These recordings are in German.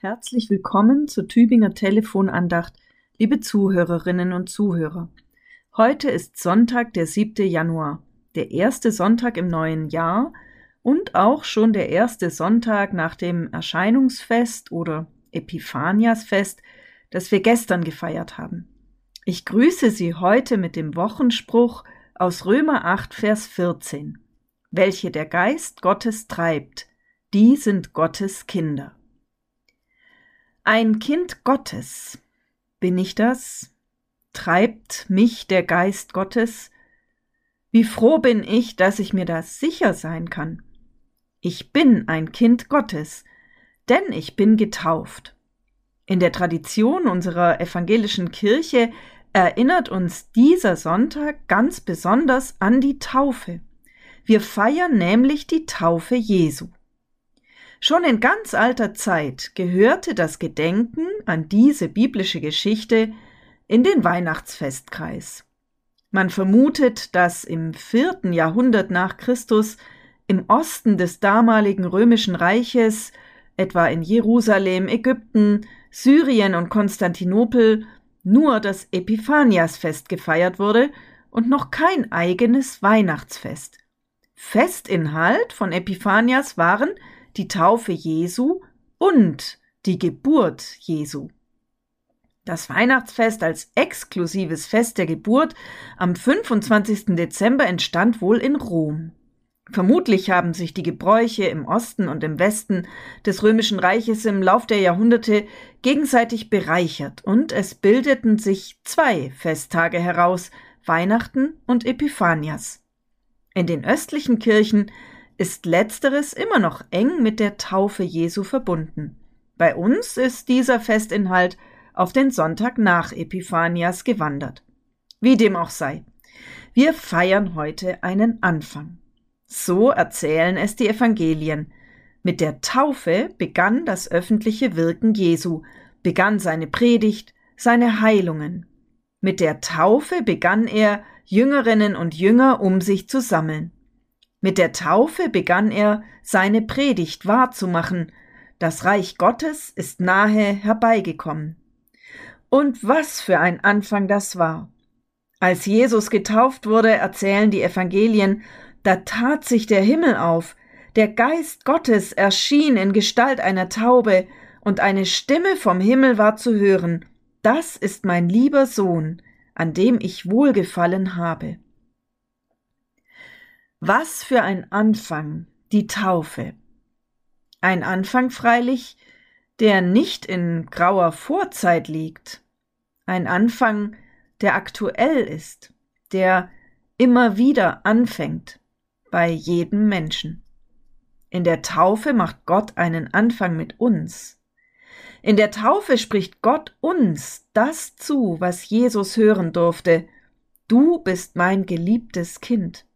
Herzlich willkommen zur Tübinger Telefonandacht, liebe Zuhörerinnen und Zuhörer. Heute ist Sonntag, der 7. Januar, der erste Sonntag im neuen Jahr und auch schon der erste Sonntag nach dem Erscheinungsfest oder Epiphaniasfest, das wir gestern gefeiert haben. Ich grüße Sie heute mit dem Wochenspruch aus Römer 8, Vers 14. Welche der Geist Gottes treibt, die sind Gottes Kinder. Ein Kind Gottes. Bin ich das? Treibt mich der Geist Gottes? Wie froh bin ich, dass ich mir das sicher sein kann. Ich bin ein Kind Gottes, denn ich bin getauft. In der Tradition unserer evangelischen Kirche erinnert uns dieser Sonntag ganz besonders an die Taufe. Wir feiern nämlich die Taufe Jesu. Schon in ganz alter Zeit gehörte das Gedenken an diese biblische Geschichte in den Weihnachtsfestkreis. Man vermutet, dass im vierten Jahrhundert nach Christus im Osten des damaligen römischen Reiches, etwa in Jerusalem, Ägypten, Syrien und Konstantinopel, nur das Epiphaniasfest gefeiert wurde und noch kein eigenes Weihnachtsfest. Festinhalt von Epiphanias waren die Taufe Jesu und die Geburt Jesu. Das Weihnachtsfest als exklusives Fest der Geburt am 25. Dezember entstand wohl in Rom. Vermutlich haben sich die Gebräuche im Osten und im Westen des römischen Reiches im Lauf der Jahrhunderte gegenseitig bereichert und es bildeten sich zwei Festtage heraus, Weihnachten und Epiphanias. In den östlichen Kirchen ist letzteres immer noch eng mit der Taufe Jesu verbunden. Bei uns ist dieser Festinhalt auf den Sonntag nach Epiphanias gewandert. Wie dem auch sei. Wir feiern heute einen Anfang. So erzählen es die Evangelien. Mit der Taufe begann das öffentliche Wirken Jesu, begann seine Predigt, seine Heilungen. Mit der Taufe begann er, Jüngerinnen und Jünger um sich zu sammeln. Mit der Taufe begann er, seine Predigt wahrzumachen, das Reich Gottes ist nahe herbeigekommen. Und was für ein Anfang das war. Als Jesus getauft wurde, erzählen die Evangelien, da tat sich der Himmel auf, der Geist Gottes erschien in Gestalt einer Taube, und eine Stimme vom Himmel war zu hören, Das ist mein lieber Sohn, an dem ich wohlgefallen habe. Was für ein Anfang, die Taufe. Ein Anfang freilich, der nicht in grauer Vorzeit liegt. Ein Anfang, der aktuell ist, der immer wieder anfängt bei jedem Menschen. In der Taufe macht Gott einen Anfang mit uns. In der Taufe spricht Gott uns das zu, was Jesus hören durfte. Du bist mein geliebtes Kind.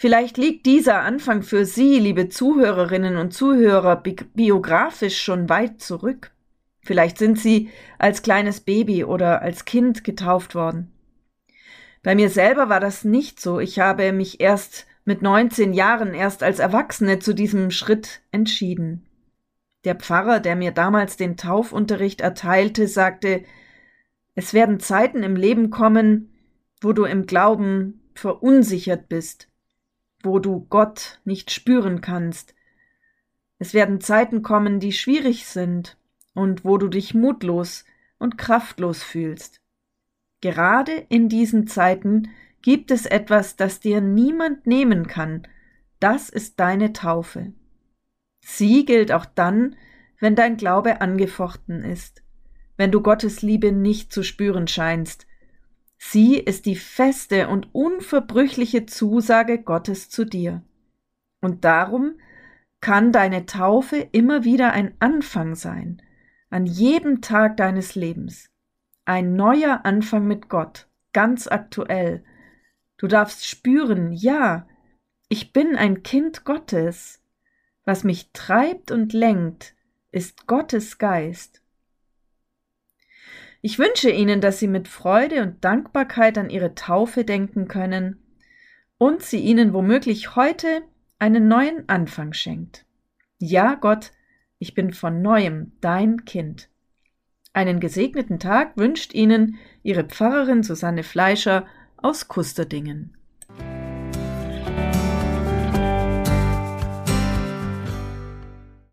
Vielleicht liegt dieser Anfang für Sie, liebe Zuhörerinnen und Zuhörer, bi biografisch schon weit zurück. Vielleicht sind Sie als kleines Baby oder als Kind getauft worden. Bei mir selber war das nicht so. Ich habe mich erst mit 19 Jahren, erst als Erwachsene zu diesem Schritt entschieden. Der Pfarrer, der mir damals den Taufunterricht erteilte, sagte, es werden Zeiten im Leben kommen, wo du im Glauben verunsichert bist wo du Gott nicht spüren kannst. Es werden Zeiten kommen, die schwierig sind und wo du dich mutlos und kraftlos fühlst. Gerade in diesen Zeiten gibt es etwas, das dir niemand nehmen kann. Das ist deine Taufe. Sie gilt auch dann, wenn dein Glaube angefochten ist, wenn du Gottes Liebe nicht zu spüren scheinst, Sie ist die feste und unverbrüchliche Zusage Gottes zu dir. Und darum kann deine Taufe immer wieder ein Anfang sein, an jedem Tag deines Lebens. Ein neuer Anfang mit Gott, ganz aktuell. Du darfst spüren, ja, ich bin ein Kind Gottes. Was mich treibt und lenkt, ist Gottes Geist. Ich wünsche Ihnen, dass Sie mit Freude und Dankbarkeit an Ihre Taufe denken können und sie Ihnen womöglich heute einen neuen Anfang schenkt. Ja, Gott, ich bin von neuem dein Kind. Einen gesegneten Tag wünscht Ihnen Ihre Pfarrerin Susanne Fleischer aus Kusterdingen.